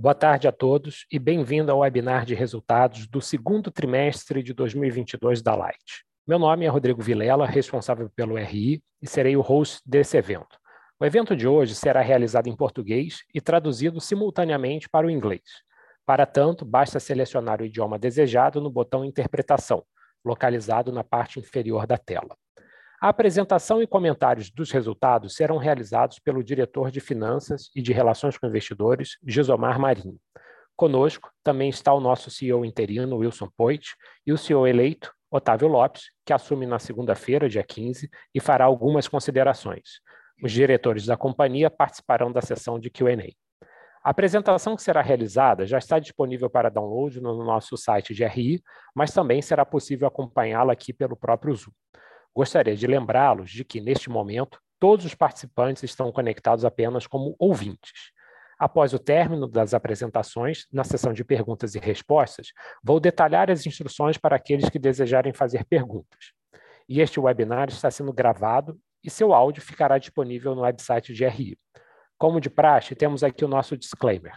Boa tarde a todos e bem-vindo ao webinar de resultados do segundo trimestre de 2022 da Light. Meu nome é Rodrigo Vilela, responsável pelo RI e serei o host desse evento. O evento de hoje será realizado em português e traduzido simultaneamente para o inglês. Para tanto, basta selecionar o idioma desejado no botão Interpretação, localizado na parte inferior da tela. A apresentação e comentários dos resultados serão realizados pelo diretor de Finanças e de Relações com Investidores, Gisomar Marinho. Conosco também está o nosso CEO interino, Wilson Poit, e o CEO eleito, Otávio Lopes, que assume na segunda-feira, dia 15, e fará algumas considerações. Os diretores da companhia participarão da sessão de Q&A. A apresentação que será realizada já está disponível para download no nosso site de RI, mas também será possível acompanhá-la aqui pelo próprio Zoom. Gostaria de lembrá-los de que, neste momento, todos os participantes estão conectados apenas como ouvintes. Após o término das apresentações, na sessão de perguntas e respostas, vou detalhar as instruções para aqueles que desejarem fazer perguntas. E este webinar está sendo gravado e seu áudio ficará disponível no website de RI. Como de praxe, temos aqui o nosso disclaimer.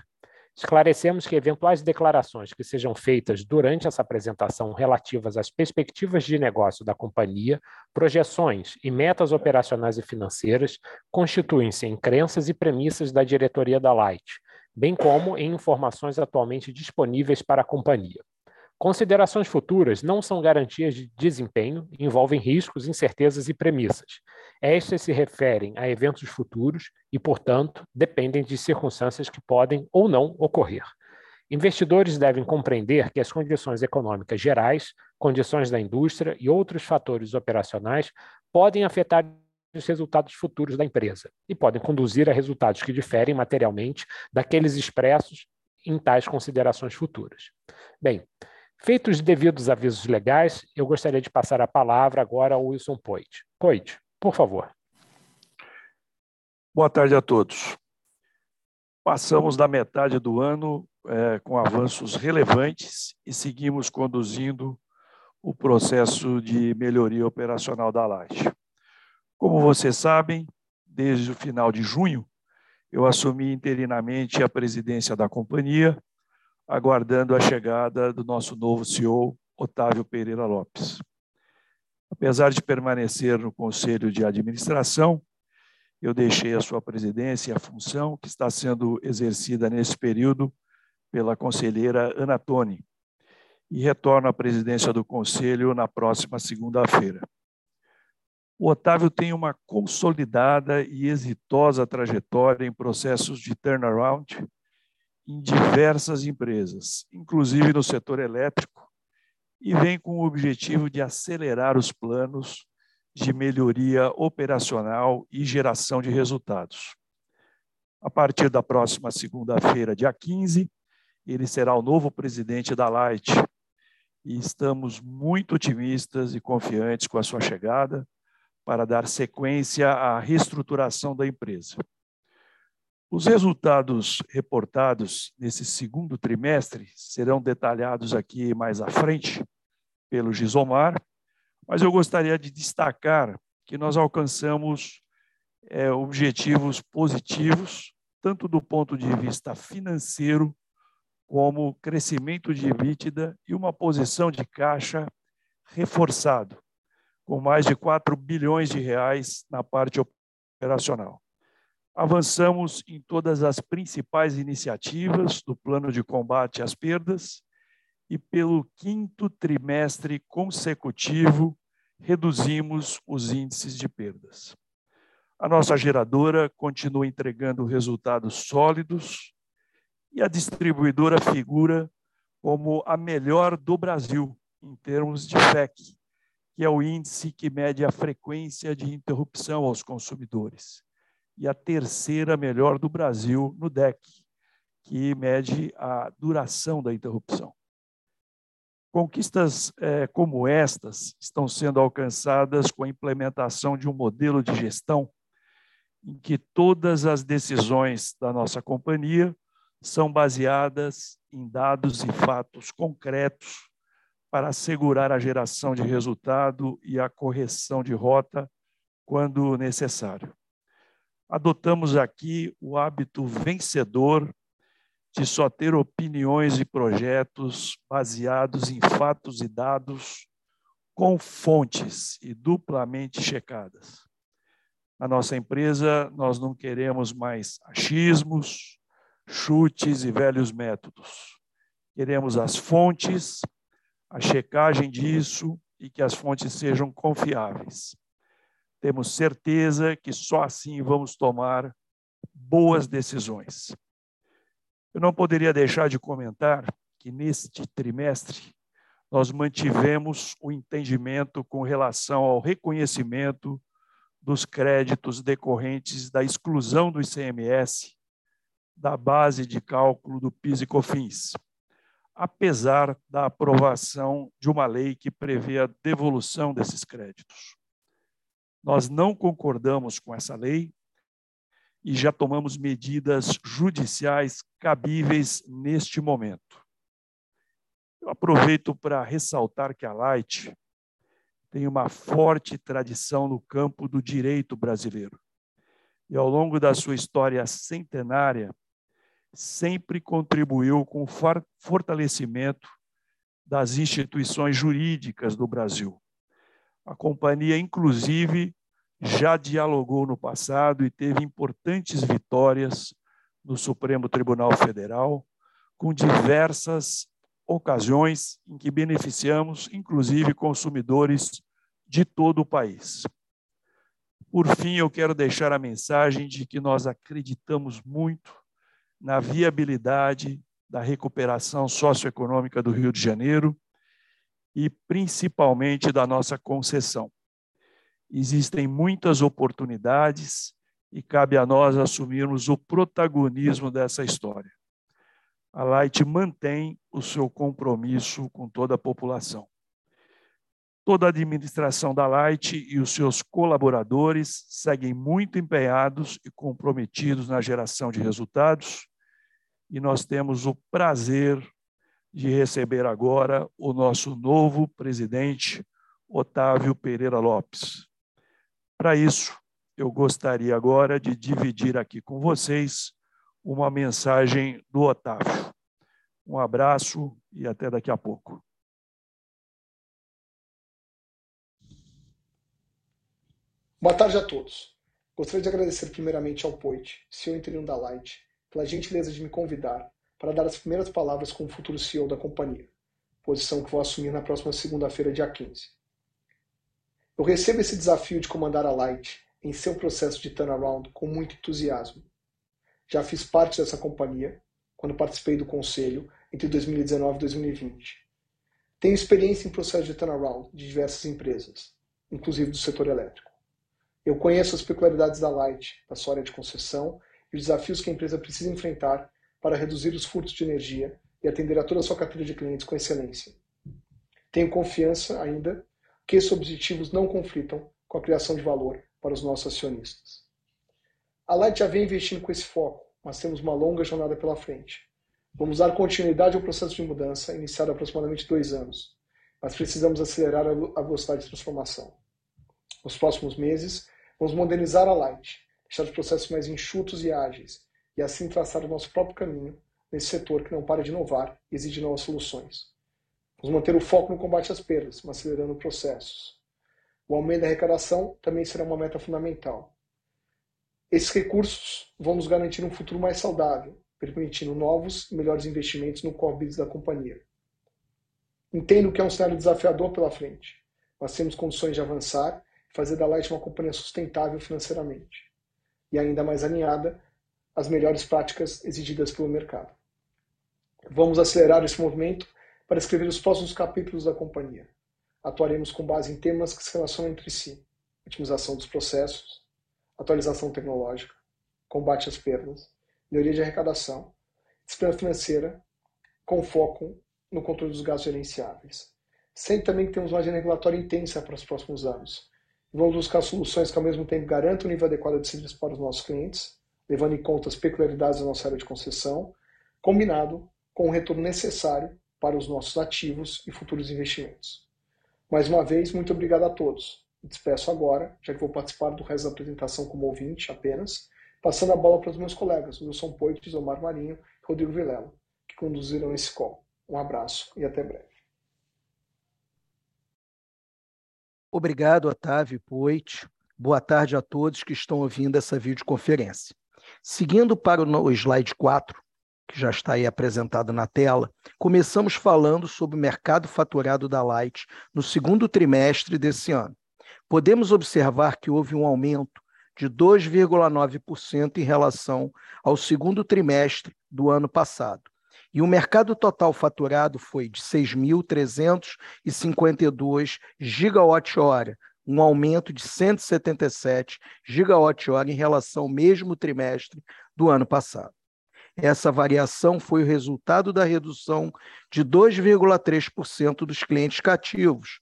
Esclarecemos que eventuais declarações que sejam feitas durante essa apresentação relativas às perspectivas de negócio da companhia, projeções e metas operacionais e financeiras constituem-se em crenças e premissas da diretoria da Light, bem como em informações atualmente disponíveis para a companhia. Considerações futuras não são garantias de desempenho, envolvem riscos, incertezas e premissas. Estas se referem a eventos futuros e, portanto, dependem de circunstâncias que podem ou não ocorrer. Investidores devem compreender que as condições econômicas gerais, condições da indústria e outros fatores operacionais podem afetar os resultados futuros da empresa e podem conduzir a resultados que diferem materialmente daqueles expressos em tais considerações futuras. Bem, Feitos os devidos avisos legais, eu gostaria de passar a palavra agora ao Wilson Poit. Poit, por favor. Boa tarde a todos. Passamos da metade do ano é, com avanços relevantes e seguimos conduzindo o processo de melhoria operacional da Laje. Como vocês sabem, desde o final de junho, eu assumi interinamente a presidência da companhia aguardando a chegada do nosso novo CEO, Otávio Pereira Lopes. Apesar de permanecer no Conselho de Administração, eu deixei a sua presidência e a função que está sendo exercida nesse período pela conselheira Ana Toni, e retorno à presidência do Conselho na próxima segunda-feira. O Otávio tem uma consolidada e exitosa trajetória em processos de turnaround em diversas empresas, inclusive no setor elétrico, e vem com o objetivo de acelerar os planos de melhoria operacional e geração de resultados. A partir da próxima segunda-feira, dia 15, ele será o novo presidente da Light e estamos muito otimistas e confiantes com a sua chegada para dar sequência à reestruturação da empresa. Os resultados reportados nesse segundo trimestre serão detalhados aqui mais à frente pelo Gisomar, mas eu gostaria de destacar que nós alcançamos é, objetivos positivos, tanto do ponto de vista financeiro, como crescimento de EBITDA e uma posição de caixa reforçado, com mais de 4 bilhões de reais na parte operacional. Avançamos em todas as principais iniciativas do plano de combate às perdas e, pelo quinto trimestre consecutivo, reduzimos os índices de perdas. A nossa geradora continua entregando resultados sólidos e a distribuidora figura como a melhor do Brasil em termos de FEC, que é o índice que mede a frequência de interrupção aos consumidores e a terceira melhor do Brasil no DEC, que mede a duração da interrupção. Conquistas é, como estas estão sendo alcançadas com a implementação de um modelo de gestão em que todas as decisões da nossa companhia são baseadas em dados e fatos concretos para assegurar a geração de resultado e a correção de rota quando necessário. Adotamos aqui o hábito vencedor de só ter opiniões e projetos baseados em fatos e dados com fontes e duplamente checadas. Na nossa empresa, nós não queremos mais achismos, chutes e velhos métodos. Queremos as fontes, a checagem disso e que as fontes sejam confiáveis. Temos certeza que só assim vamos tomar boas decisões. Eu não poderia deixar de comentar que neste trimestre nós mantivemos o entendimento com relação ao reconhecimento dos créditos decorrentes da exclusão do ICMS da base de cálculo do PIS e COFINS, apesar da aprovação de uma lei que prevê a devolução desses créditos. Nós não concordamos com essa lei e já tomamos medidas judiciais cabíveis neste momento. Eu aproveito para ressaltar que a Light tem uma forte tradição no campo do direito brasileiro. E ao longo da sua história centenária, sempre contribuiu com o fortalecimento das instituições jurídicas do Brasil. A companhia, inclusive, já dialogou no passado e teve importantes vitórias no Supremo Tribunal Federal, com diversas ocasiões em que beneficiamos, inclusive, consumidores de todo o país. Por fim, eu quero deixar a mensagem de que nós acreditamos muito na viabilidade da recuperação socioeconômica do Rio de Janeiro e principalmente da nossa concessão. Existem muitas oportunidades e cabe a nós assumirmos o protagonismo dessa história. A Light mantém o seu compromisso com toda a população. Toda a administração da Light e os seus colaboradores seguem muito empenhados e comprometidos na geração de resultados, e nós temos o prazer de receber agora o nosso novo presidente, Otávio Pereira Lopes. Para isso, eu gostaria agora de dividir aqui com vocês uma mensagem do Otávio. Um abraço e até daqui a pouco. Boa tarde a todos. Gostaria de agradecer primeiramente ao Poit, CEO interino da Light, pela gentileza de me convidar para dar as primeiras palavras como futuro CEO da companhia, posição que vou assumir na próxima segunda-feira, dia 15. Eu recebo esse desafio de comandar a Light em seu processo de turnaround com muito entusiasmo. Já fiz parte dessa companhia quando participei do conselho entre 2019 e 2020. Tenho experiência em processo de turnaround de diversas empresas, inclusive do setor elétrico. Eu conheço as peculiaridades da Light, da sua área de concessão e os desafios que a empresa precisa enfrentar para reduzir os furtos de energia e atender a toda a sua carteira de clientes com excelência. Tenho confiança ainda que esses objetivos não conflitam com a criação de valor para os nossos acionistas. A Light já vem investindo com esse foco, mas temos uma longa jornada pela frente. Vamos dar continuidade ao processo de mudança iniciado há aproximadamente dois anos, mas precisamos acelerar a velocidade de transformação. Nos próximos meses, vamos modernizar a Light, deixar os processos mais enxutos e ágeis, e assim traçar o nosso próprio caminho nesse setor que não para de inovar e exige novas soluções. Vamos manter o foco no combate às perdas, mas acelerando processos. O aumento da arrecadação também será uma meta fundamental. Esses recursos vão nos garantir um futuro mais saudável, permitindo novos e melhores investimentos no core business da companhia. Entendo que é um cenário desafiador pela frente, mas temos condições de avançar e fazer da Light uma companhia sustentável financeiramente e ainda mais alinhada às melhores práticas exigidas pelo mercado. Vamos acelerar esse movimento para escrever os próximos capítulos da companhia. Atuaremos com base em temas que se relacionam entre si: otimização dos processos, atualização tecnológica, combate às perdas, melhoria de arrecadação, disciplina financeira, com foco no controle dos gastos gerenciáveis. Sendo também que temos uma agenda regulatória intensa para os próximos anos, Vamos buscar soluções que ao mesmo tempo garantam o nível adequado de serviço para os nossos clientes, levando em conta as peculiaridades da nossa área de concessão, combinado com o retorno necessário para os nossos ativos e futuros investimentos. Mais uma vez, muito obrigado a todos. Despeço agora, já que vou participar do resto da apresentação como ouvinte apenas, passando a bola para os meus colegas, Wilson Poites, Omar Marinho e Rodrigo Vilela, que conduziram esse call. Um abraço e até breve. Obrigado, Otávio Poit. Boa tarde a todos que estão ouvindo essa videoconferência. Seguindo para o slide 4, que já está aí apresentado na tela, começamos falando sobre o mercado faturado da Light no segundo trimestre desse ano. Podemos observar que houve um aumento de 2,9% em relação ao segundo trimestre do ano passado. E o mercado total faturado foi de 6.352 gigawatt-hora, um aumento de 177 gigawatt-hora em relação ao mesmo trimestre do ano passado. Essa variação foi o resultado da redução de 2,3% dos clientes cativos,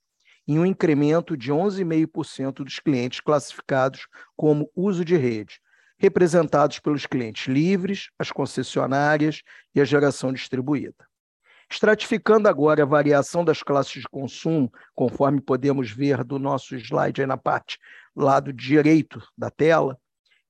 e um incremento de 11,5% dos clientes classificados como uso de rede, representados pelos clientes livres, as concessionárias e a geração distribuída. Estratificando agora a variação das classes de consumo, conforme podemos ver do nosso slide aí na parte lado direito da tela,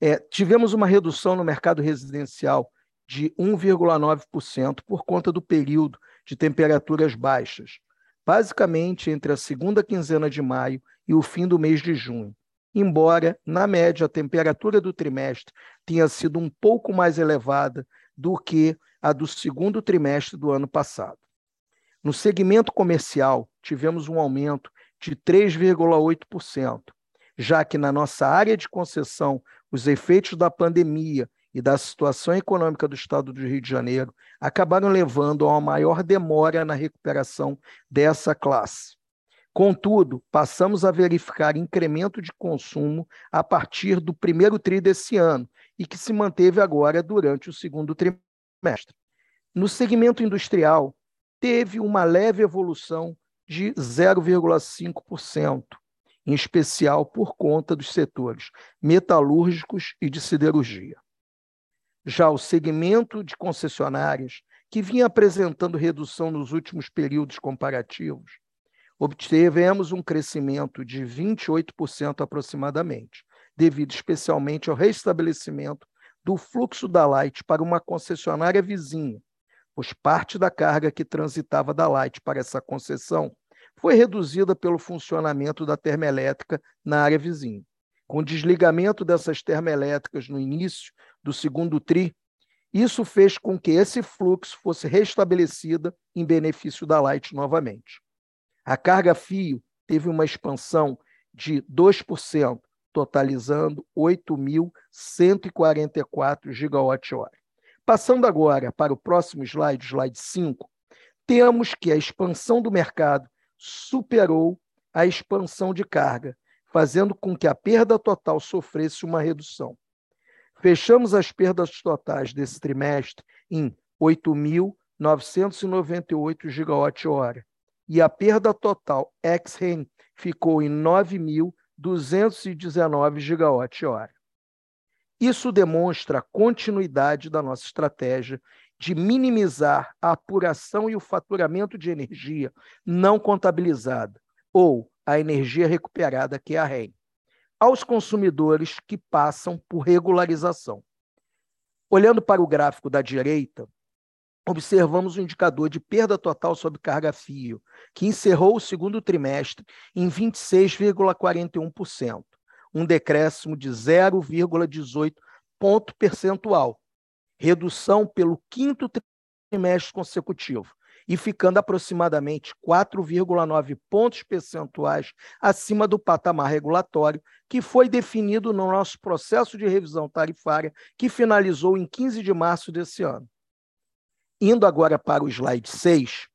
é, tivemos uma redução no mercado residencial de 1,9% por conta do período de temperaturas baixas, basicamente entre a segunda quinzena de maio e o fim do mês de junho, embora, na média, a temperatura do trimestre tenha sido um pouco mais elevada do que a do segundo trimestre do ano passado. No segmento comercial, tivemos um aumento de 3,8%, já que na nossa área de concessão, os efeitos da pandemia e da situação econômica do estado do Rio de Janeiro acabaram levando a uma maior demora na recuperação dessa classe. Contudo, passamos a verificar incremento de consumo a partir do primeiro tri desse ano e que se manteve agora durante o segundo trimestre. No segmento industrial, teve uma leve evolução de 0,5%, em especial por conta dos setores metalúrgicos e de siderurgia. Já o segmento de concessionárias, que vinha apresentando redução nos últimos períodos comparativos, obtivemos um crescimento de 28% aproximadamente, devido especialmente ao restabelecimento do fluxo da Light para uma concessionária vizinha, pois parte da carga que transitava da Light para essa concessão foi reduzida pelo funcionamento da termoelétrica na área vizinha. Com o desligamento dessas termoelétricas no início do segundo TRI, isso fez com que esse fluxo fosse restabelecido em benefício da Light novamente. A carga fio teve uma expansão de 2%, totalizando 8.144 gigawatt-hora. Passando agora para o próximo slide, slide 5, temos que a expansão do mercado superou a expansão de carga, fazendo com que a perda total sofresse uma redução. Fechamos as perdas totais desse trimestre em 8.998 gigawatt-hora, e a perda total ex-REN ficou em 9.219 gigawatt-hora. Isso demonstra a continuidade da nossa estratégia de minimizar a apuração e o faturamento de energia não contabilizada, ou a energia recuperada, que é a REN, aos consumidores que passam por regularização. Olhando para o gráfico da direita, observamos o indicador de perda total sobre carga fio, que encerrou o segundo trimestre em 26,41%, um decréscimo de 0,18 ponto percentual, redução pelo quinto trimestre consecutivo, e ficando aproximadamente 4,9 pontos percentuais acima do patamar regulatório que foi definido no nosso processo de revisão tarifária, que finalizou em 15 de março desse ano. Indo agora para o slide 6,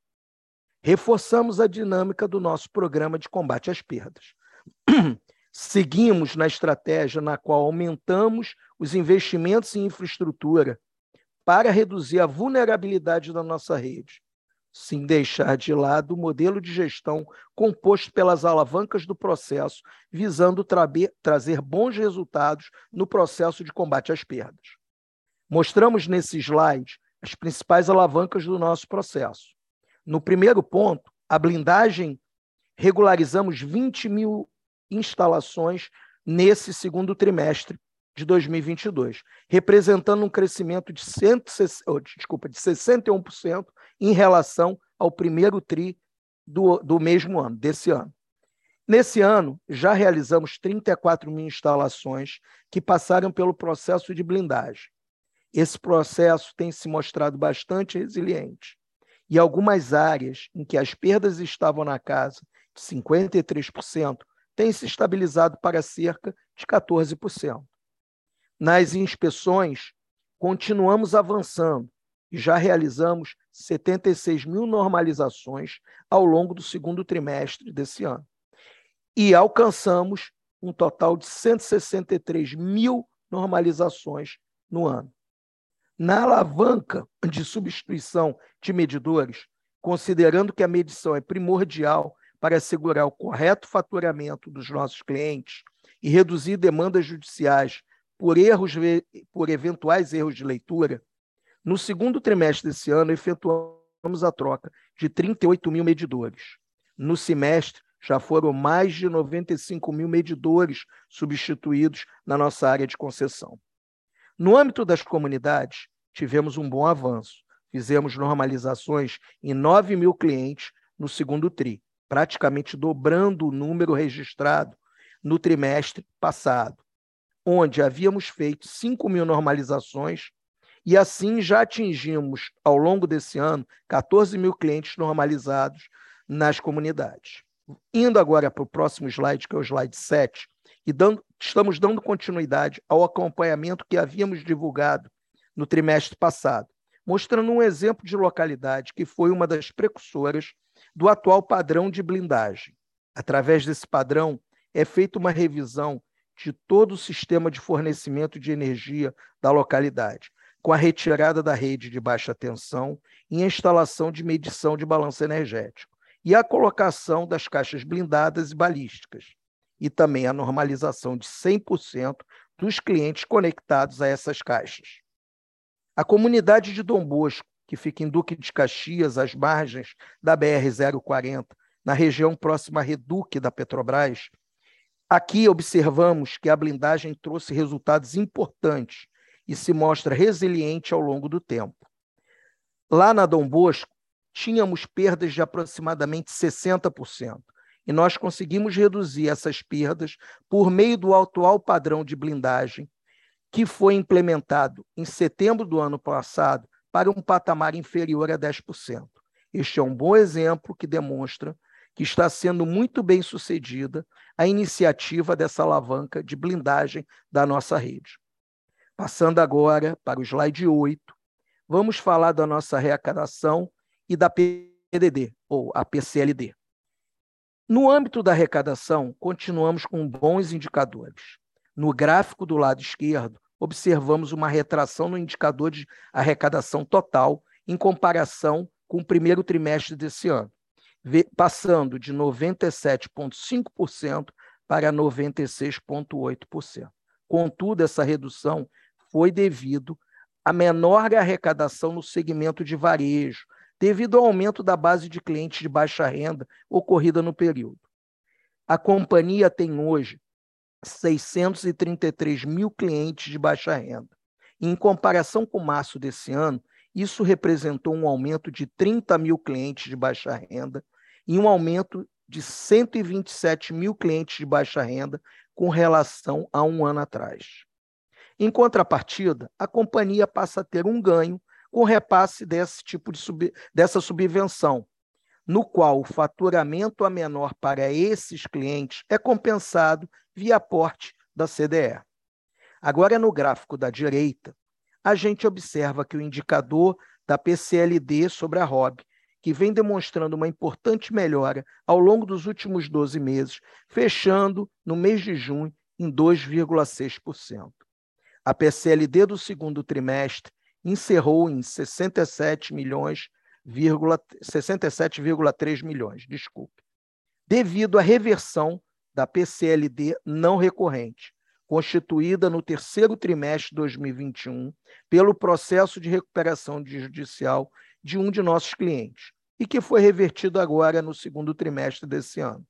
reforçamos a dinâmica do nosso programa de combate às perdas. Seguimos na estratégia na qual aumentamos os investimentos em infraestrutura para reduzir a vulnerabilidade da nossa rede, sem deixar de lado o modelo de gestão composto pelas alavancas do processo, visando trazer bons resultados no processo de combate às perdas. Mostramos nesse slide as principais alavancas do nosso processo. No primeiro ponto, a blindagem, regularizamos 20 mil instalações nesse segundo trimestre de 2022, representando um crescimento de, 160, oh, desculpa, de 61% em relação ao primeiro TRI do, do mesmo ano, desse ano. Nesse ano, já realizamos 34 mil instalações que passaram pelo processo de blindagem. Esse processo tem se mostrado bastante resiliente. E algumas áreas em que as perdas estavam na casa de 53% têm se estabilizado para cerca de 14%. Nas inspeções, continuamos avançando e já realizamos 76 mil normalizações ao longo do segundo trimestre desse ano e alcançamos um total de 163 mil normalizações no ano. Na alavanca de substituição de medidores, considerando que a medição é primordial para assegurar o correto faturamento dos nossos clientes e reduzir demandas judiciais por erros por eventuais erros de leitura, no segundo trimestre desse ano efetuamos a troca de 38 mil medidores. No semestre, já foram mais de 95 mil medidores substituídos na nossa área de concessão. No âmbito das comunidades, tivemos um bom avanço. Fizemos normalizações em 9 mil clientes no segundo TRI, praticamente dobrando o número registrado no trimestre passado, onde havíamos feito 5 mil normalizações e assim já atingimos, ao longo desse ano, 14 mil clientes normalizados nas comunidades. Indo agora para o próximo slide, que é o slide 7, e dando, estamos dando continuidade ao acompanhamento que havíamos divulgado no trimestre passado, mostrando um exemplo de localidade que foi uma das precursoras do atual padrão de blindagem. Através desse padrão, é feita uma revisão de todo o sistema de fornecimento de energia da localidade, com a retirada da rede de baixa tensão e a instalação de medição de balanço energético e a colocação das caixas blindadas e balísticas, e também a normalização de 100% dos clientes conectados a essas caixas. A comunidade de Dom Bosco, que fica em Duque de Caxias, às margens da BR-040, na região próxima à Reduque da Petrobras, aqui observamos que a blindagem trouxe resultados importantes e se mostra resiliente ao longo do tempo. Lá na Dom Bosco, tínhamos perdas de aproximadamente 60%. E nós conseguimos reduzir essas perdas por meio do atual padrão de blindagem, que foi implementado em setembro do ano passado para um patamar inferior a 10%. Este é um bom exemplo que demonstra que está sendo muito bem sucedida a iniciativa dessa alavanca de blindagem da nossa rede. Passando agora para o slide 8, vamos falar da nossa arrecadação e da PDD, ou a PCLD. No âmbito da arrecadação, continuamos com bons indicadores. No gráfico do lado esquerdo, observamos uma retração no indicador de arrecadação total em comparação com o primeiro trimestre desse ano, passando de 97,5% para 96,8%. Contudo, essa redução foi devido à menor arrecadação no segmento de varejo, devido ao aumento da base de clientes de baixa renda ocorrida no período. A companhia tem hoje 633 mil clientes de baixa renda. Em comparação com março desse ano, isso representou um aumento de 30 mil clientes de baixa renda e um aumento de 127 mil clientes de baixa renda com relação a um ano atrás. Em contrapartida, a companhia passa a ter um ganho com repasse desse tipo de sub, dessa subvenção, no qual o faturamento a menor para esses clientes é compensado via aporte da CDE. Agora, no gráfico da direita, a gente observa que o indicador da PCLD sobre a ROB, que vem demonstrando uma importante melhora ao longo dos últimos 12 meses, fechando no mês de junho em 2,6%. A PCLD do segundo trimestre encerrou em 67 milhões, 67,3 milhões, desculpe, devido à reversão da PCLD não recorrente, constituída no terceiro trimestre de 2021 pelo processo de recuperação judicial de um de nossos clientes e que foi revertido agora no segundo trimestre desse ano.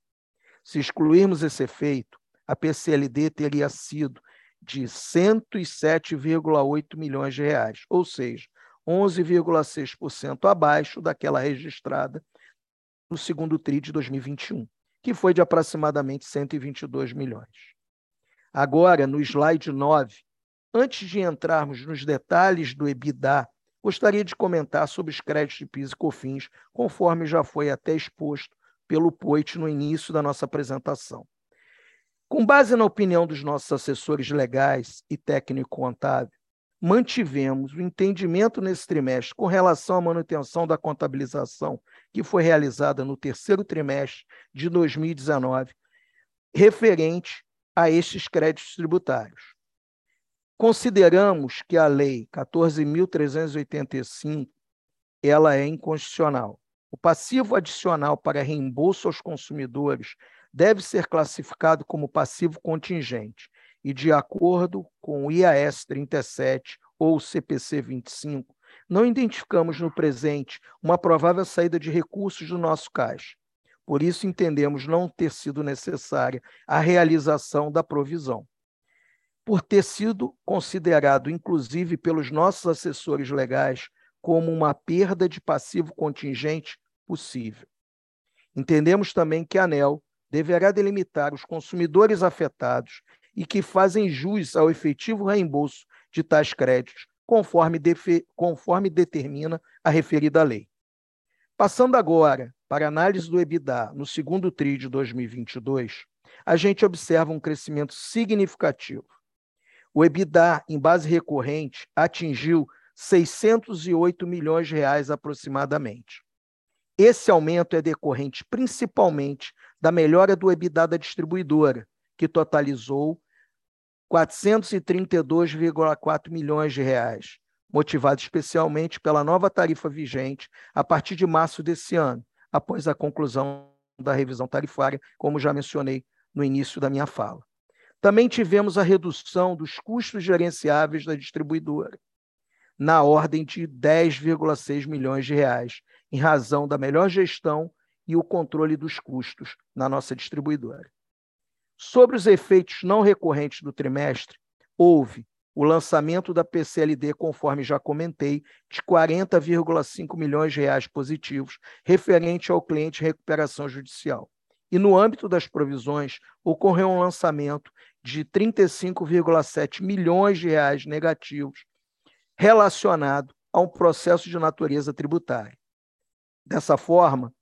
Se excluirmos esse efeito, a PCLD teria sido de 107,8 milhões de reais, ou seja, 11,6% abaixo daquela registrada no segundo TRI de 2021, que foi de aproximadamente 122 milhões. Agora, no slide 9, antes de entrarmos nos detalhes do EBITDA, gostaria de comentar sobre os créditos de PIS e COFINS, conforme já foi até exposto pelo Poit no início da nossa apresentação. Com base na opinião dos nossos assessores legais e técnico-contábil, mantivemos o entendimento nesse trimestre com relação à manutenção da contabilização que foi realizada no terceiro trimestre de 2019, referente a estes créditos tributários. Consideramos que a lei 14.385 ela é inconstitucional. O passivo adicional para reembolso aos consumidores deve ser classificado como passivo contingente e, de acordo com o IAS 37 ou CPC 25, não identificamos no presente uma provável saída de recursos do nosso caixa. Por isso, entendemos não ter sido necessária a realização da provisão. Por ter sido considerado, inclusive pelos nossos assessores legais, como uma perda de passivo contingente possível. Entendemos também que a ANEL deverá delimitar os consumidores afetados e que fazem jus ao efetivo reembolso de tais créditos, conforme, conforme determina a referida lei. Passando agora para a análise do EBITDA no segundo TRI de 2022, a gente observa um crescimento significativo. O EBITDA em base recorrente atingiu 608 milhões de reais aproximadamente. Esse aumento é decorrente principalmente da melhora do EBITDA da distribuidora, que totalizou 432,4 milhões de reais, motivado especialmente pela nova tarifa vigente a partir de março desse ano, após a conclusão da revisão tarifária, como já mencionei no início da minha fala. Também tivemos a redução dos custos gerenciáveis da distribuidora, na ordem de 10,6 milhões de reais, em razão da melhor gestão e o controle dos custos na nossa distribuidora. Sobre os efeitos não recorrentes do trimestre, houve o lançamento da PCLD, conforme já comentei, de 40,5 milhões de reais positivos, referente ao cliente recuperação judicial. E no âmbito das provisões, ocorreu um lançamento de 35,7 milhões de reais negativos, relacionado a um processo de natureza tributária. Dessa forma,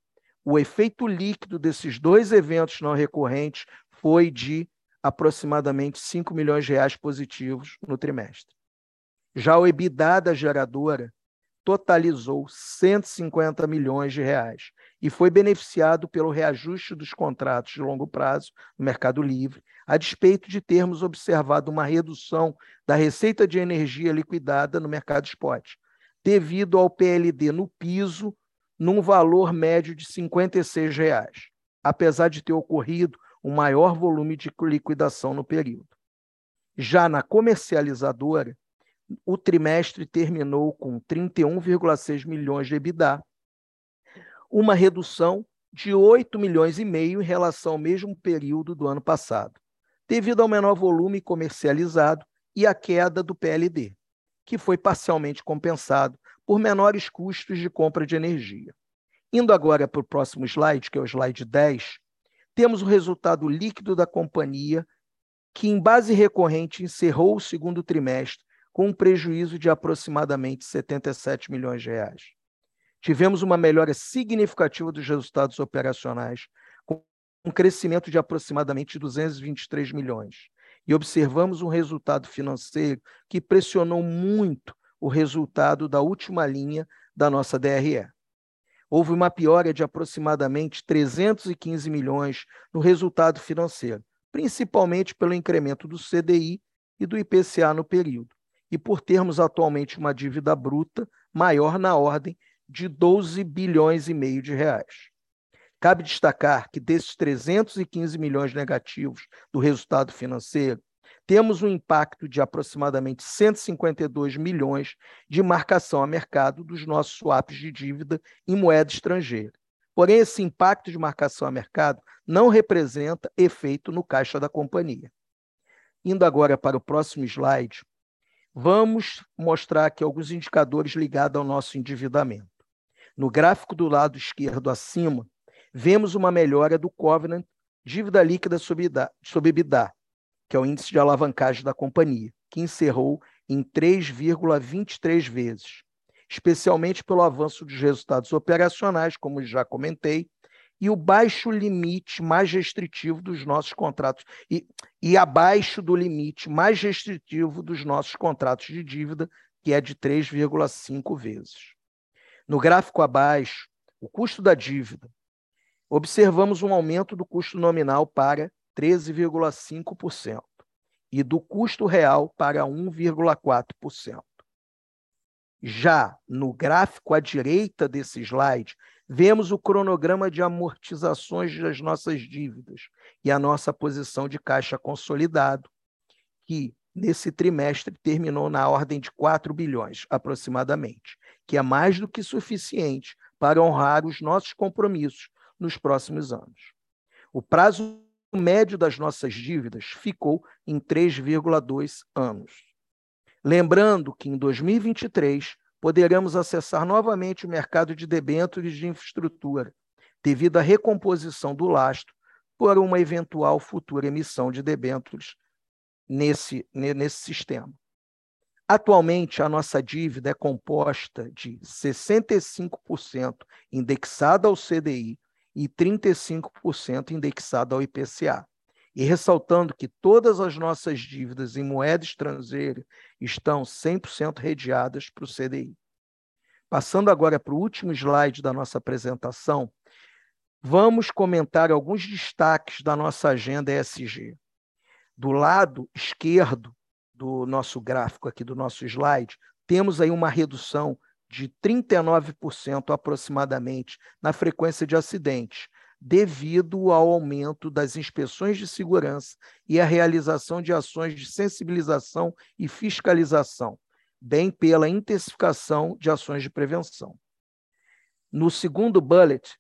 o efeito líquido desses dois eventos não recorrentes foi de aproximadamente 5 milhões de reais positivos no trimestre. Já o EBITDA da geradora totalizou 150 milhões de reais e foi beneficiado pelo reajuste dos contratos de longo prazo no Mercado Livre, a despeito de termos observado uma redução da receita de energia liquidada no mercado spot, devido ao PLD no piso num valor médio de 56 reais, apesar de ter ocorrido um maior volume de liquidação no período. Já na comercializadora, o trimestre terminou com 31,6 milhões de EBITDA, uma redução de 8 milhões e meio em relação ao mesmo período do ano passado, devido ao menor volume comercializado e à queda do PLD, que foi parcialmente compensado por menores custos de compra de energia. Indo agora para o próximo slide, que é o slide 10, temos o resultado líquido da companhia, que em base recorrente encerrou o segundo trimestre com um prejuízo de aproximadamente 77 milhões de reais. Tivemos uma melhora significativa dos resultados operacionais, com um crescimento de aproximadamente 223 milhões. E observamos um resultado financeiro que pressionou muito o resultado da última linha da nossa DRE. Houve uma piora de aproximadamente 315 milhões no resultado financeiro, principalmente pelo incremento do CDI e do IPCA no período e por termos atualmente uma dívida bruta maior na ordem de 12 bilhões e meio de reais. Cabe destacar que desses 315 milhões negativos do resultado financeiro, temos um impacto de aproximadamente 152 milhões de marcação a mercado dos nossos swaps de dívida em moeda estrangeira. Porém, esse impacto de marcação a mercado não representa efeito no caixa da companhia. Indo agora para o próximo slide, vamos mostrar aqui alguns indicadores ligados ao nosso endividamento. No gráfico do lado esquerdo acima, vemos uma melhora do covenant dívida líquida sobre EBITDA, que é o índice de alavancagem da companhia, que encerrou em 3,23 vezes, especialmente pelo avanço dos resultados operacionais, como já comentei, e o baixo limite mais restritivo dos nossos contratos, e, e abaixo do limite mais restritivo dos nossos contratos de dívida, que é de 3,5 vezes. No gráfico abaixo, o custo da dívida, observamos um aumento do custo nominal para 13,5% e do custo real para 1,4%. Já no gráfico à direita desse slide, vemos o cronograma de amortizações das nossas dívidas e a nossa posição de caixa consolidado, que nesse trimestre terminou na ordem de 4 bilhões aproximadamente, que é mais do que suficiente para honrar os nossos compromissos nos próximos anos. O prazo médio das nossas dívidas ficou em 3,2 anos. Lembrando que em 2023 poderemos acessar novamente o mercado de debêntures de infraestrutura, devido à recomposição do lastro por uma eventual futura emissão de debêntures nesse, nesse sistema. Atualmente, a nossa dívida é composta de 65% indexada ao CDI e 35% indexada ao IPCA. E ressaltando que todas as nossas dívidas em moeda estrangeira estão 100% redeadas para o CDI. Passando agora para o último slide da nossa apresentação, vamos comentar alguns destaques da nossa agenda ESG. Do lado esquerdo do nosso gráfico aqui do nosso slide, temos aí uma redução de 39% aproximadamente na frequência de acidentes, devido ao aumento das inspeções de segurança e a realização de ações de sensibilização e fiscalização, bem pela intensificação de ações de prevenção. No segundo bullet,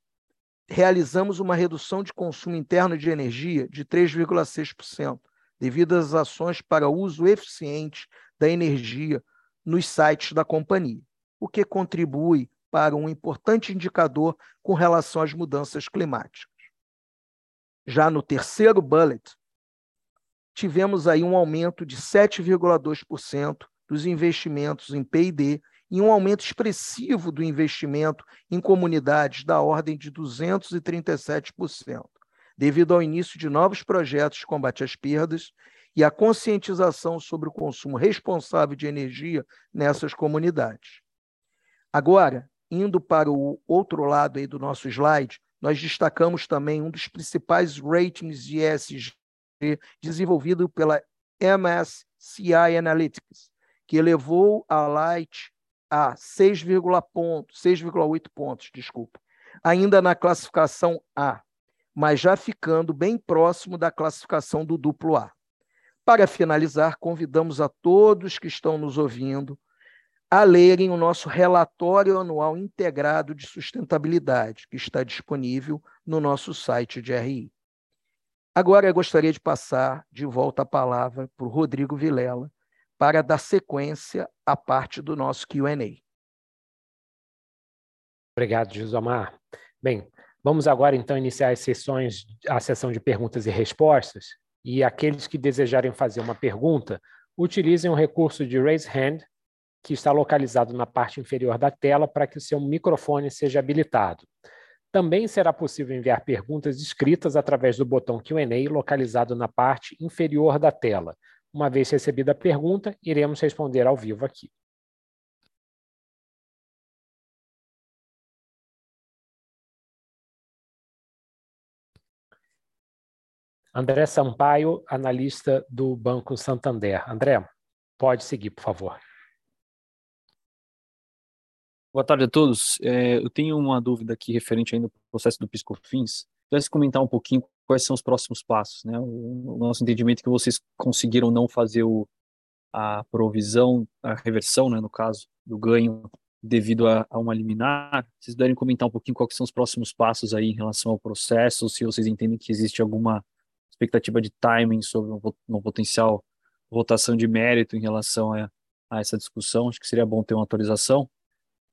realizamos uma redução de consumo interno de energia de 3,6%, devido às ações para uso eficiente da energia nos sites da companhia o que contribui para um importante indicador com relação às mudanças climáticas. Já no terceiro bullet, tivemos aí um aumento de 7,2% dos investimentos em P&D e um aumento expressivo do investimento em comunidades da ordem de 237%, devido ao início de novos projetos de combate às perdas e a conscientização sobre o consumo responsável de energia nessas comunidades. Agora, indo para o outro lado aí do nosso slide, nós destacamos também um dos principais ratings de ESG desenvolvido pela MSCI Analytics, que elevou a Light a 6,8 pontos, desculpa, ainda na classificação A, mas já ficando bem próximo da classificação do duplo A. Para finalizar, convidamos a todos que estão nos ouvindo a lerem o nosso relatório anual integrado de sustentabilidade, que está disponível no nosso site de RI. Agora eu gostaria de passar de volta a palavra para o Rodrigo Vilela para dar sequência à parte do nosso Q&A. Obrigado, Josamar. Bem, vamos agora então iniciar as sessões, a sessão de perguntas e respostas, e aqueles que desejarem fazer uma pergunta, utilizem o recurso de Raise Hand que está localizado na parte inferior da tela para que o seu microfone seja habilitado. Também será possível enviar perguntas escritas através do botão Q&A localizado na parte inferior da tela. Uma vez recebida a pergunta, iremos responder ao vivo aqui. André Sampaio, analista do Banco Santander. André, pode seguir, por favor. Boa tarde a todos. É, eu tenho uma dúvida aqui referente ainda ao processo do PiscoFins. Pudesse comentar um pouquinho quais são os próximos passos, né? O, o nosso entendimento é que vocês conseguiram não fazer o, a provisão, a reversão, né, no caso, do ganho devido a, a uma liminar. Vocês puderem comentar um pouquinho quais são os próximos passos aí em relação ao processo, se vocês entendem que existe alguma expectativa de timing sobre uma potencial votação de mérito em relação a, a essa discussão, acho que seria bom ter uma atualização.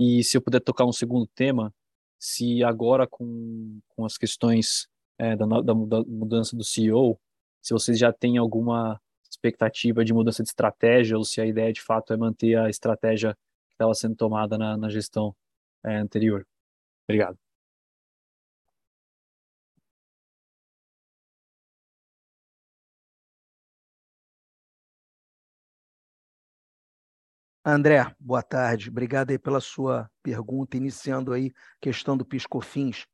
E se eu puder tocar um segundo tema, se agora com, com as questões é, da, da, mudança do CEO, se vocês já têm alguma expectativa de mudança de estratégia ou se a ideia de fato é manter a estratégia que estava sendo tomada na, na gestão é, anterior. Obrigado. André, boa tarde. Obrigado aí pela sua pergunta, iniciando aí a questão do PiscoFins.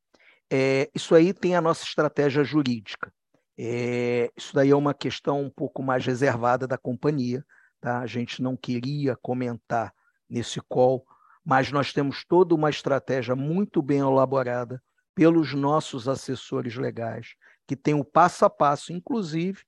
É, isso aí tem a nossa estratégia jurídica. É, isso daí é uma questão um pouco mais reservada da companhia. Tá? A gente não queria comentar nesse call, mas nós temos toda uma estratégia muito bem elaborada pelos nossos assessores legais, que tem o passo a passo, inclusive,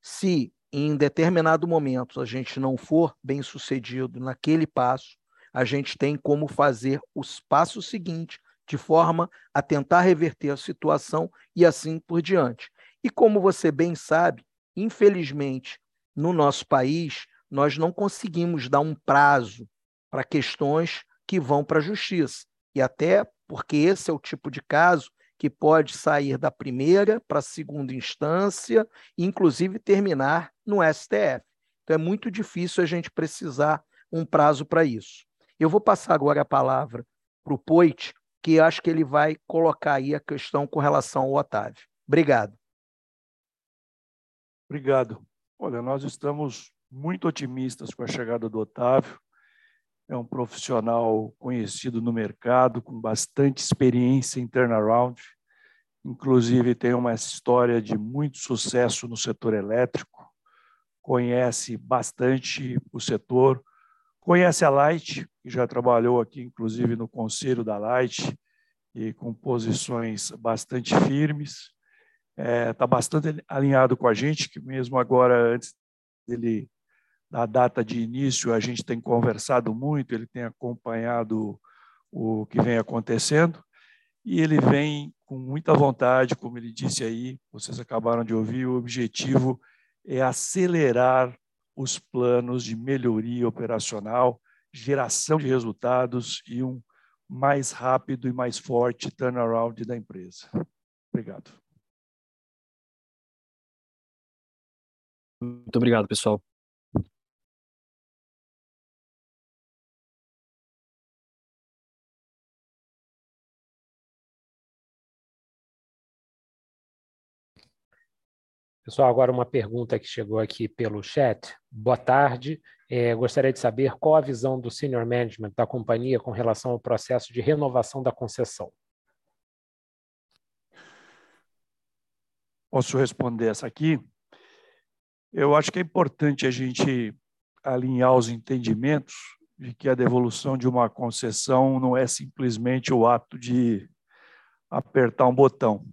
se em determinado momento a gente não for bem sucedido naquele passo, a gente tem como fazer os passos seguintes de forma a tentar reverter a situação e assim por diante. E como você bem sabe, infelizmente, no nosso país, nós não conseguimos dar um prazo para questões que vão para a justiça. E até porque esse é o tipo de caso que pode sair da primeira para a segunda instância, inclusive terminar no STF. Então é muito difícil a gente precisar um prazo para isso. Eu vou passar agora a palavra para o Poit, que acho que ele vai colocar aí a questão com relação ao Otávio. Obrigado. Obrigado. Olha, nós estamos muito otimistas com a chegada do Otávio. É um profissional conhecido no mercado, com bastante experiência em turnaround. Inclusive, tem uma história de muito sucesso no setor elétrico. Conhece bastante o setor. Conhece a Light, que já trabalhou aqui, inclusive, no conselho da Light, e com posições bastante firmes. Está é, tá bastante alinhado com a gente, que mesmo agora, antes dele da data de início, a gente tem conversado muito, ele tem acompanhado o que vem acontecendo e ele vem com muita vontade, como ele disse aí, vocês acabaram de ouvir, o objetivo é acelerar os planos de melhoria operacional, geração de resultados e um mais rápido e mais forte turnaround da empresa. Obrigado. Muito obrigado, pessoal. Pessoal, agora uma pergunta que chegou aqui pelo chat. Boa tarde. É, gostaria de saber qual a visão do senior management da companhia com relação ao processo de renovação da concessão. Posso responder essa aqui? Eu acho que é importante a gente alinhar os entendimentos de que a devolução de uma concessão não é simplesmente o ato de apertar um botão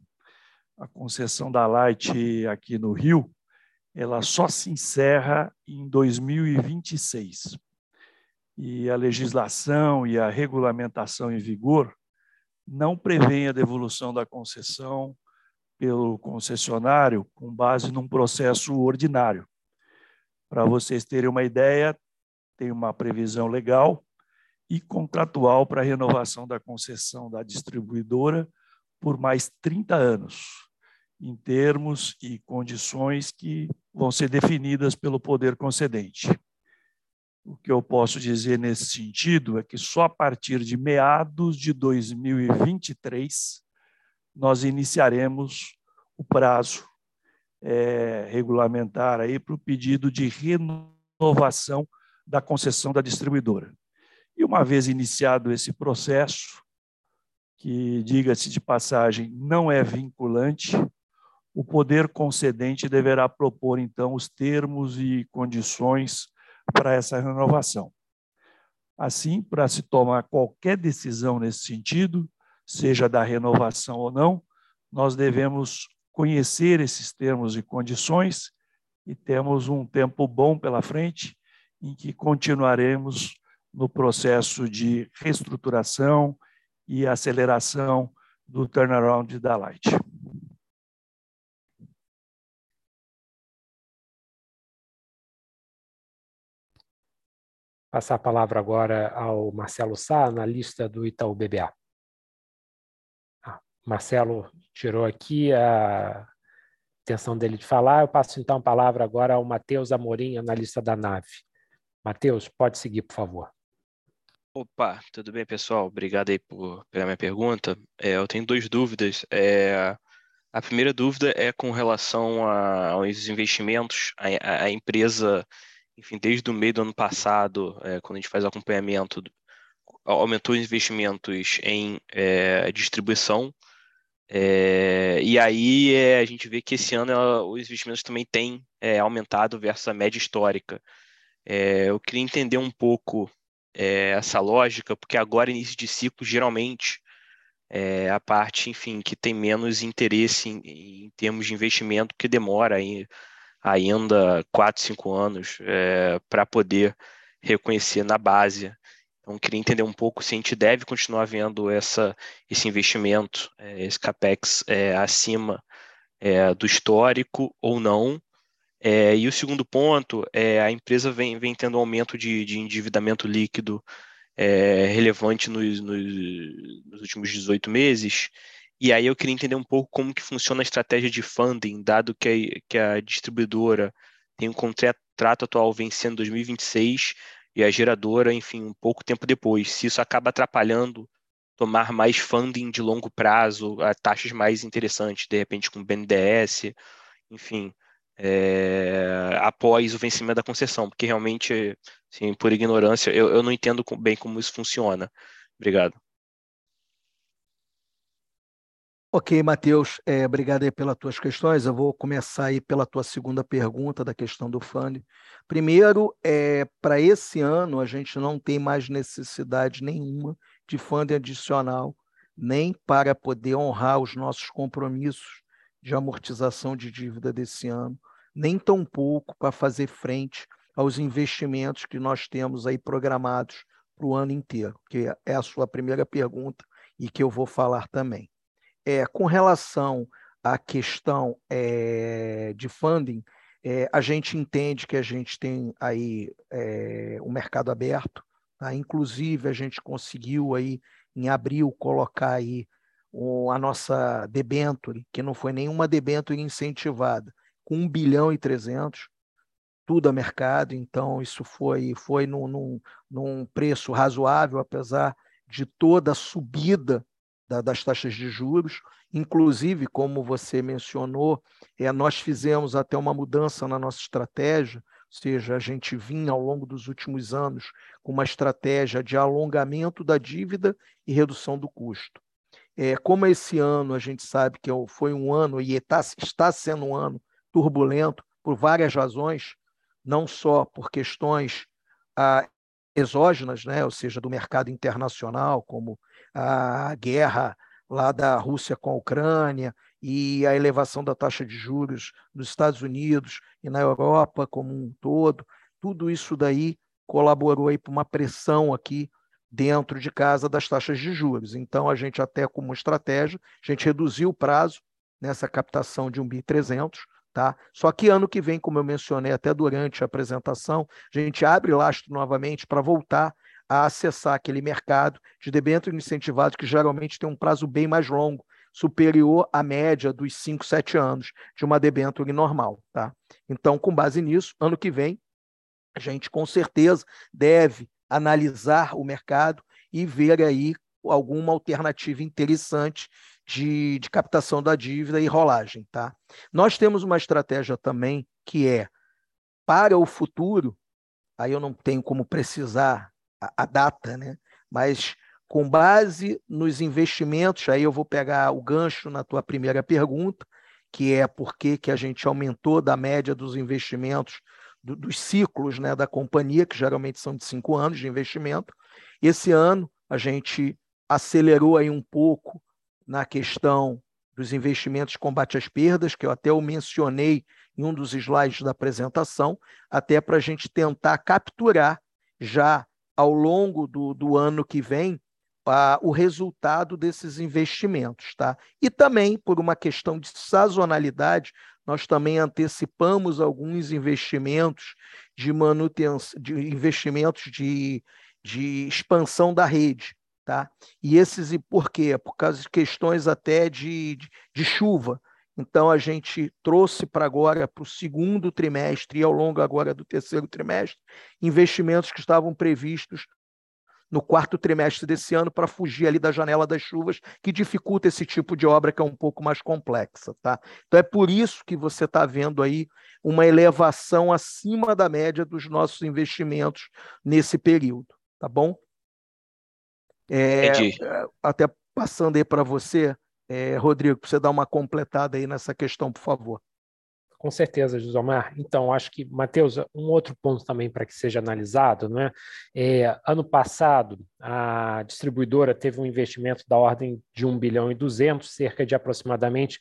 a concessão da Light aqui no Rio, ela só se encerra em 2026. E a legislação e a regulamentação em vigor não prevê a devolução da concessão pelo concessionário com base num processo ordinário. Para vocês terem uma ideia, tem uma previsão legal e contratual para a renovação da concessão da distribuidora por mais 30 anos em termos e condições que vão ser definidas pelo poder concedente. O que eu posso dizer nesse sentido é que só a partir de meados de 2023 nós iniciaremos o prazo é, regulamentar aí para o pedido de renovação da concessão da distribuidora. E uma vez iniciado esse processo, que diga-se de passagem, não é vinculante, o poder concedente deverá propor, então, os termos e condições para essa renovação. Assim, para se tomar qualquer decisão nesse sentido, seja da renovação ou não, nós devemos conhecer esses termos e condições e temos um tempo bom pela frente em que continuaremos no processo de reestruturação e aceleração do turnaround da Light. Passar a palavra agora ao Marcelo Sá, analista do Itaú BBA. Ah, Marcelo tirou aqui a intenção dele de falar. Eu passo então a palavra agora ao Matheus Amorim, analista da Nave. Matheus, pode seguir, por favor. Opa, tudo bem, pessoal? Obrigado aí por pegar minha pergunta. É, eu tenho duas dúvidas. É, a primeira dúvida é com relação a, aos investimentos. A, a, empresa, enfim, desde o meio do ano passado, é, quando a gente faz acompanhamento, aumentou os investimentos em é, distribuição. É, e aí é, a gente vê que esse ano ela, os investimentos também têm é, aumentado versus a média histórica. eu queria entender um pouco é, essa lógica, porque agora, início de ciclo, geralmente é a parte, enfim, que tem menos interesse em, em termos de investimento, que demora aí, ainda 4, 5 anos é, para poder reconhecer na base. Então, queria entender um pouco se a gente deve continuar vendo essa, esse investimento, é, esse CAPEX é, acima é, do histórico ou não, é, e o segundo ponto é a empresa vem, vem tendo um aumento de, de endividamento líquido é, relevante nos, nos, nos, últimos 18 meses. E aí eu queria entender um pouco como que funciona a estratégia de funding, dado que a, que a distribuidora tem um contrato atual vencendo em 2026 e a geradora, enfim, um pouco tempo depois. Se isso acaba atrapalhando tomar mais funding de longo prazo, a taxas mais interessantes, de repente com BNDES, enfim, é, após o vencimento da concessão, porque realmente, assim, por ignorância, eu, eu não entendo bem como isso funciona. Obrigado. Ok, Matheus, é, obrigado aí pelas tuas questões. Eu vou começar aí pela tua segunda pergunta da questão do fundo. Primeiro, é, para esse ano, a gente não tem mais necessidade nenhuma de fundo adicional, nem para poder honrar os nossos compromissos de amortização de dívida desse ano, nem tão pouco para fazer frente aos investimentos que nós temos aí programados para o ano inteiro, que é a sua primeira pergunta e que eu vou falar também. É, com relação à questão é, de funding, é, a gente entende que a gente tem aí é, o mercado aberto, tá? inclusive a gente conseguiu aí em abril colocar aí o, a nossa debenture, que não foi nenhuma debenture incentivada, com 1 bilhão e 300, tudo a mercado, então isso foi, foi num, num, num preço razoável, apesar de toda a subida da, das taxas de juros. Inclusive, como você mencionou, é, nós fizemos até uma mudança na nossa estratégia, ou seja, a gente vinha ao longo dos últimos anos com uma estratégia de alongamento da dívida e redução do custo. É, como esse ano a gente sabe que é foi um ano e está, está sendo um ano turbulento por várias razões, não só por questões ah, exógenas, né, ou seja, do mercado internacional, como a guerra lá da Rússia com a Ucrânia e a elevação da taxa de juros nos Estados Unidos e na Europa como um todo, tudo isso daí colaborou aí para uma pressão aqui dentro de casa das taxas de juros. Então a gente até como estratégia, a gente reduziu o prazo nessa captação de 1.300 Tá? Só que ano que vem, como eu mencionei até durante a apresentação, a gente abre lastro novamente para voltar a acessar aquele mercado de debênture incentivado que geralmente tem um prazo bem mais longo, superior à média dos 5, 7 anos de uma debênture normal. Tá? Então, com base nisso, ano que vem, a gente com certeza deve analisar o mercado e ver aí alguma alternativa interessante de, de captação da dívida e rolagem. Tá? Nós temos uma estratégia também que é para o futuro, aí eu não tenho como precisar a, a data, né? mas com base nos investimentos, aí eu vou pegar o gancho na tua primeira pergunta, que é por que a gente aumentou da média dos investimentos, do, dos ciclos né, da companhia, que geralmente são de cinco anos de investimento. Esse ano a gente acelerou aí um pouco na questão dos investimentos de combate às perdas, que eu até o mencionei em um dos slides da apresentação, até para a gente tentar capturar já ao longo do, do ano que vem a, o resultado desses investimentos. Tá? E também, por uma questão de sazonalidade, nós também antecipamos alguns investimentos de manutenção, de investimentos de, de expansão da rede. Tá? E esses, e por quê? Por causa de questões até de, de, de chuva. Então, a gente trouxe para agora, para o segundo trimestre e ao longo agora do terceiro trimestre, investimentos que estavam previstos no quarto trimestre desse ano para fugir ali da janela das chuvas, que dificulta esse tipo de obra que é um pouco mais complexa. Tá? Então, é por isso que você está vendo aí uma elevação acima da média dos nossos investimentos nesse período. Tá bom? É, é até passando aí para você, é, Rodrigo, para você dar uma completada aí nessa questão, por favor. Com certeza, Josemar. Então, acho que, Matheus, um outro ponto também para que seja analisado, né? É, ano passado, a distribuidora teve um investimento da ordem de 1 bilhão e 200, cerca de aproximadamente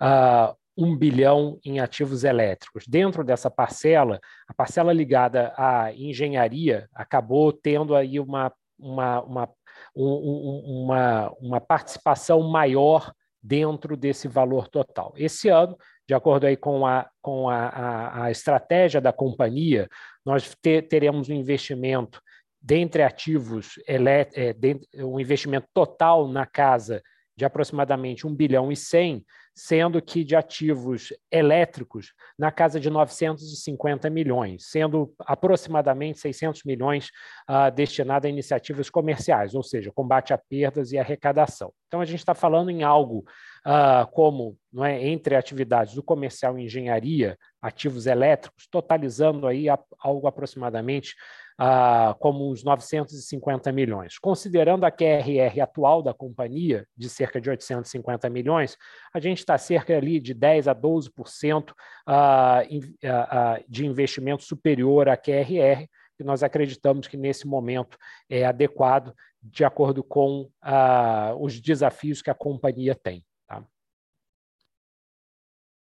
uh, 1 bilhão em ativos elétricos. Dentro dessa parcela, a parcela ligada à engenharia acabou tendo aí uma, uma, uma um, uma, uma participação maior dentro desse valor total. Esse ano, de acordo aí com a, com a, a, a estratégia da companhia, nós te, teremos um investimento dentre ativos, é, um investimento total na casa de aproximadamente 1 bilhão e 100, sendo que de ativos elétricos na casa de 950 milhões, sendo aproximadamente 600 milhões uh, destinados a iniciativas comerciais, ou seja, combate a perdas e arrecadação. Então, a gente está falando em algo uh, como, não é, entre atividades do comercial e engenharia, ativos elétricos, totalizando aí a, algo aproximadamente ah, como uns 950 milhões. Considerando a QRR atual da companhia, de cerca de 850 milhões, a gente está cerca ali de 10% a 12% ah, ah, ah, de investimento superior à QRR, que nós acreditamos que nesse momento é adequado de acordo com ah, os desafios que a companhia tem. Tá?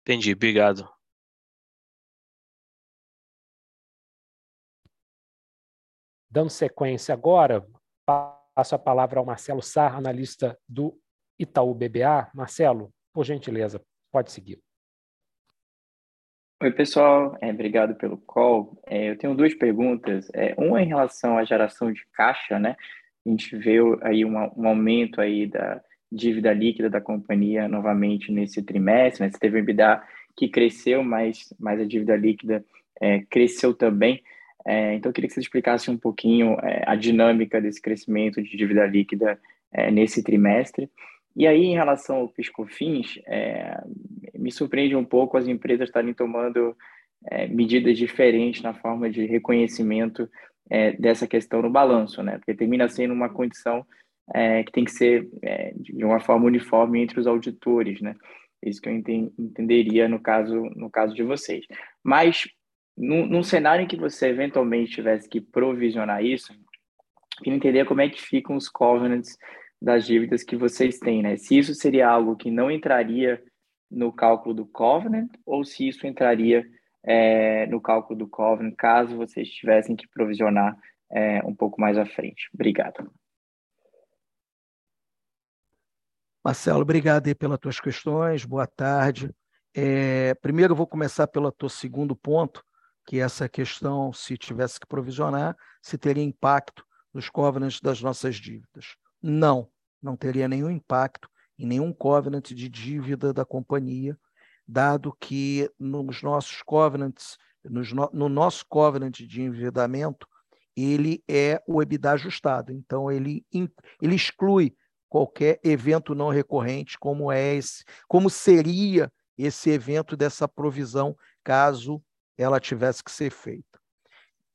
Entendi, obrigado. Dando sequência agora, passo a palavra ao Marcelo Sá, analista do Itaú BBA. Marcelo, por gentileza, pode seguir. Oi, pessoal. É, obrigado pelo call. É, eu tenho duas perguntas. É, uma em relação à geração de caixa, né? A gente vê aí uma, um aumento aí da dívida líquida da companhia novamente nesse trimestre, né? Você teve um EBITDA que cresceu, mas, mas a dívida líquida é, cresceu também. É, então, eu queria que você explicasse um pouquinho é, a dinâmica desse crescimento de dívida líquida é, nesse trimestre. E aí, em relação ao PiscoFins, é, me surpreende um pouco as empresas estarem tomando é, medidas diferentes na forma de reconhecimento é, dessa questão no balanço, né? Porque termina sendo uma condição que tem que ser de uma forma uniforme entre os auditores, né? Isso que eu entenderia no caso, no caso de vocês. Mas num, num cenário em que você eventualmente tivesse que provisionar isso, queria entender como é que ficam os covenants das dívidas que vocês têm, né? Se isso seria algo que não entraria no cálculo do covenant ou se isso entraria é, no cálculo do covenant caso vocês tivessem que provisionar é, um pouco mais à frente. Obrigado. Marcelo, obrigado aí pelas tuas questões. Boa tarde. É, primeiro, eu vou começar pelo teu segundo ponto, que essa questão, se tivesse que provisionar, se teria impacto nos covenants das nossas dívidas. Não, não teria nenhum impacto em nenhum covenant de dívida da companhia, dado que nos nossos covenants, nos no, no nosso covenant de endividamento, ele é o EBITDA ajustado. Então, ele, ele exclui qualquer evento não recorrente, como é esse, como seria esse evento dessa provisão, caso ela tivesse que ser feita.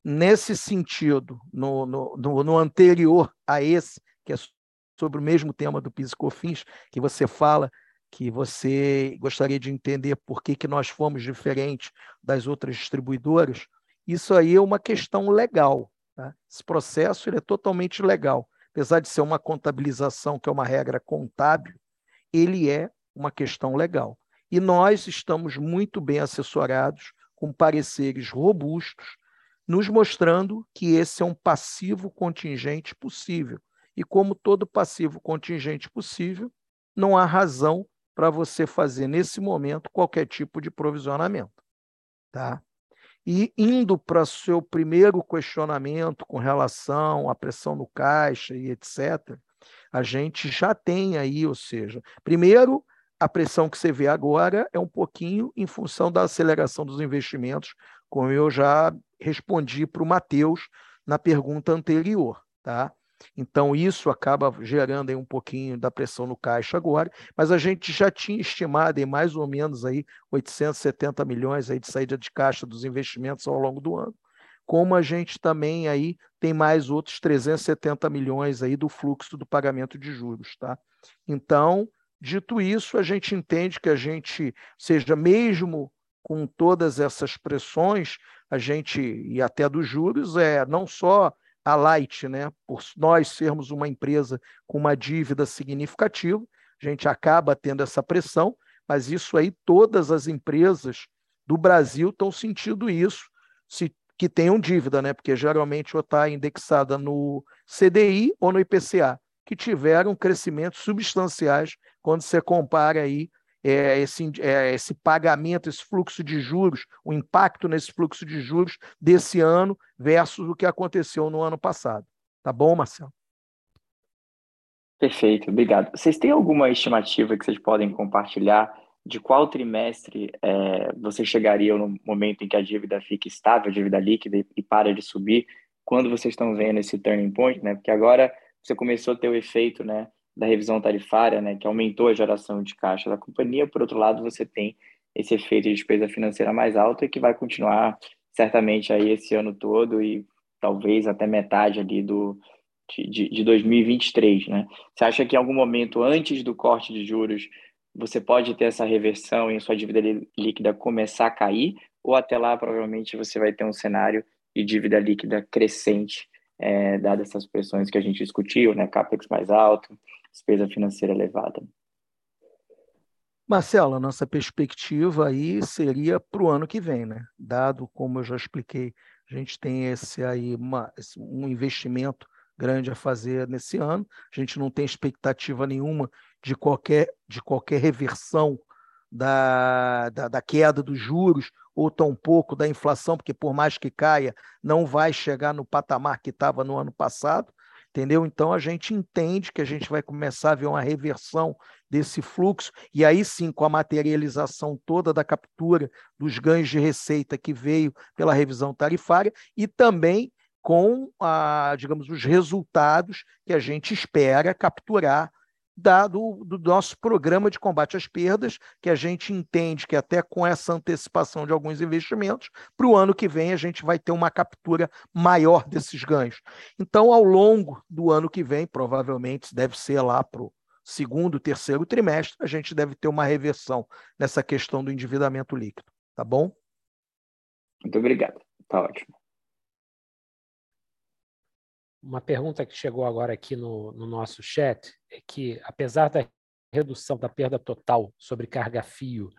Nesse sentido, no, no, no anterior a esse, que é sobre o mesmo tema do PIS e COFINS, que você fala que você gostaria de entender por que, que nós fomos diferentes das outras distribuidoras, isso aí é uma questão legal. Tá? Esse processo ele é totalmente legal. Apesar de ser uma contabilização, que é uma regra contábil, ele é uma questão legal. E nós estamos muito bem assessorados, com pareceres robustos, nos mostrando que esse é um passivo contingente possível. E como todo passivo contingente possível, não há razão para você fazer nesse momento qualquer tipo de provisionamento, tá? E indo para o seu primeiro questionamento com relação à pressão no caixa e etc., a gente já tem aí, ou seja, primeiro, a pressão que você vê agora é um pouquinho em função da aceleração dos investimentos, como eu já respondi para o Matheus na pergunta anterior. Tá? Então, isso acaba gerando aí um pouquinho da pressão no caixa agora, mas a gente já tinha estimado em mais ou menos aí 870 milhões aí de saída de caixa dos investimentos ao longo do ano, como a gente também aí tem mais outros 370 milhões aí do fluxo do pagamento de juros. Tá? Então, dito isso, a gente entende que a gente, seja mesmo com todas essas pressões, a gente, e até dos juros, é não só a Light, né, por nós sermos uma empresa com uma dívida significativa, a gente acaba tendo essa pressão, mas isso aí todas as empresas do Brasil estão sentindo isso, se, que tenham dívida, né, porque geralmente ou está indexada no CDI ou no IPCA, que tiveram crescimentos substanciais quando você compara aí é, esse, é, esse pagamento, esse fluxo de juros, o impacto nesse fluxo de juros desse ano versus o que aconteceu no ano passado. Tá bom, Marcelo? Perfeito, obrigado. Vocês têm alguma estimativa que vocês podem compartilhar de qual trimestre é, você chegaria no momento em que a dívida fica estável, a dívida líquida, e, e para de subir? Quando vocês estão vendo esse turning point, né? Porque agora você começou a ter o efeito, né? Da revisão tarifária, né, que aumentou a geração de caixa da companhia, por outro lado, você tem esse efeito de despesa financeira mais alta e que vai continuar certamente aí esse ano todo e talvez até metade ali do de, de 2023, né? Você acha que em algum momento antes do corte de juros você pode ter essa reversão e a sua dívida líquida começar a cair ou até lá provavelmente você vai ter um cenário de dívida líquida crescente, é, dadas essas pressões que a gente discutiu, né? Capex mais alto, despesa financeira elevada. Marcelo, a nossa perspectiva aí seria para o ano que vem, né? Dado, como eu já expliquei, a gente tem esse aí uma, um investimento grande a fazer nesse ano. A gente não tem expectativa nenhuma de qualquer, de qualquer reversão da, da, da queda dos juros ou tampouco da inflação, porque por mais que caia, não vai chegar no patamar que estava no ano passado entendeu? Então a gente entende que a gente vai começar a ver uma reversão desse fluxo, e aí sim, com a materialização toda da captura dos ganhos de receita que veio pela revisão tarifária, e também com, a, digamos, os resultados que a gente espera capturar dado do nosso programa de combate às perdas, que a gente entende que até com essa antecipação de alguns investimentos, para o ano que vem a gente vai ter uma captura maior desses ganhos. Então, ao longo do ano que vem, provavelmente deve ser lá para o segundo, terceiro trimestre, a gente deve ter uma reversão nessa questão do endividamento líquido. Tá bom? Muito obrigado. Tá ótimo. Uma pergunta que chegou agora aqui no, no nosso chat que, apesar da redução da perda total sobre carga-fio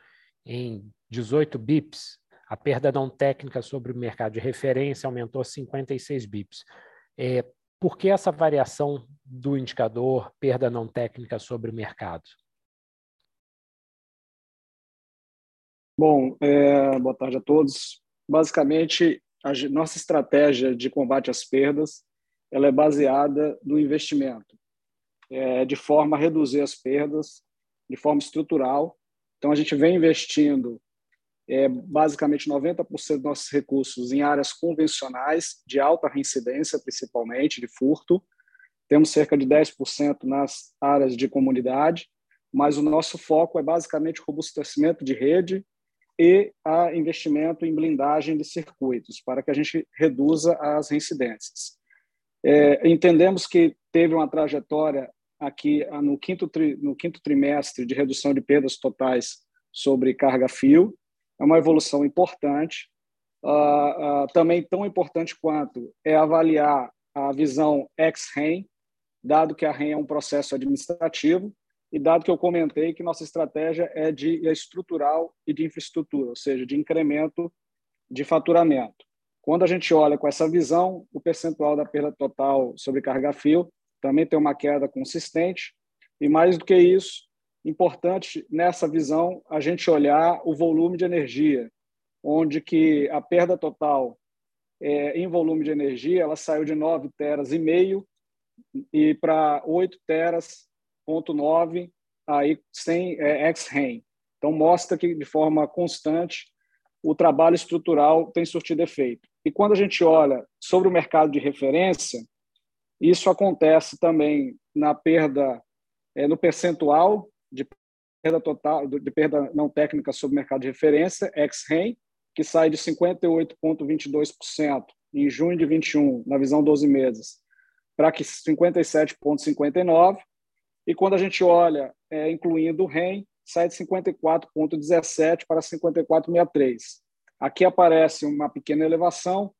em 18 bips, a perda não técnica sobre o mercado de referência aumentou 56 bips. É, por que essa variação do indicador perda não técnica sobre o mercado? Bom, é, boa tarde a todos. Basicamente, a nossa estratégia de combate às perdas ela é baseada no investimento, é, de forma a reduzir as perdas de forma estrutural. Então, a gente vem investindo é, basicamente 90% dos nossos recursos em áreas convencionais, de alta reincidência, principalmente, de furto. Temos cerca de 10% nas áreas de comunidade, mas o nosso foco é basicamente robustecimento de rede e a investimento em blindagem de circuitos, para que a gente reduza as reincidências. É, entendemos que teve uma trajetória aqui ah, no quinto, tri, no quinto trimestre de redução de perdas totais sobre carga-fio. É uma evolução importante. Uh, uh, também tão importante quanto é avaliar a visão ex-REM, dado que a REM é um processo administrativo e dado que eu comentei que nossa estratégia é de é estrutural e de infraestrutura, ou seja, de incremento de faturamento. Quando a gente olha com essa visão, o percentual da perda total sobre carga fio também tem uma queda consistente, e mais do que isso, importante nessa visão a gente olhar o volume de energia, onde que a perda total é, em volume de energia ela saiu de 9 teras e meio e para 8 teras ponto 9 aí sem é, ex-REN. Então mostra que de forma constante o trabalho estrutural tem surtido efeito. E quando a gente olha sobre o mercado de referência, isso acontece também na perda é, no percentual de perda total de perda não técnica sobre mercado de referência, ex-REN, que sai de 58,22% em junho de 21, na visão 12 meses, para 57,59%. E quando a gente olha, é, incluindo o REM, sai de 54,17 para 54,63. Aqui aparece uma pequena elevação,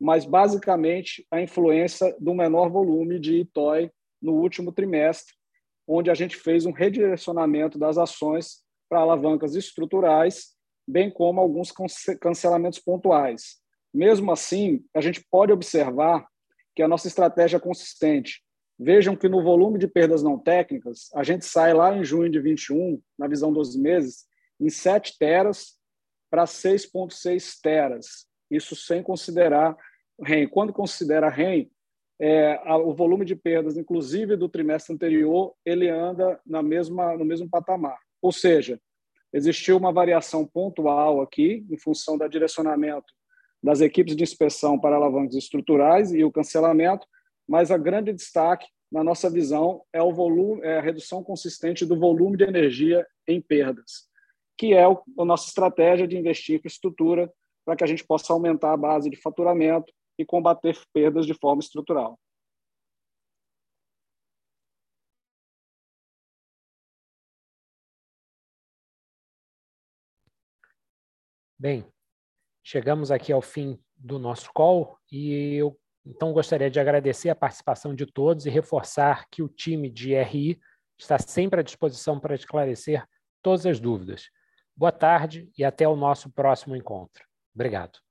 mas basicamente a influência do menor volume de ITOI no último trimestre, onde a gente fez um redirecionamento das ações para alavancas estruturais bem como alguns cancelamentos pontuais. Mesmo assim, a gente pode observar que a nossa estratégia é consistente. Vejam que no volume de perdas não técnicas, a gente sai lá em junho de 21, na visão 12 meses, em 7 teras para 6,6 teras. Isso sem considerar REM. Quando considera REM, é, o volume de perdas, inclusive do trimestre anterior, ele anda na mesma, no mesmo patamar. Ou seja, existiu uma variação pontual aqui, em função do direcionamento das equipes de inspeção para alavancas estruturais e o cancelamento, mas a grande destaque, na nossa visão, é, o volume, é a redução consistente do volume de energia em perdas, que é o, a nossa estratégia de investir em infraestrutura para que a gente possa aumentar a base de faturamento e combater perdas de forma estrutural. Bem, chegamos aqui ao fim do nosso call e eu então gostaria de agradecer a participação de todos e reforçar que o time de RI está sempre à disposição para esclarecer todas as dúvidas. Boa tarde e até o nosso próximo encontro. Obrigado.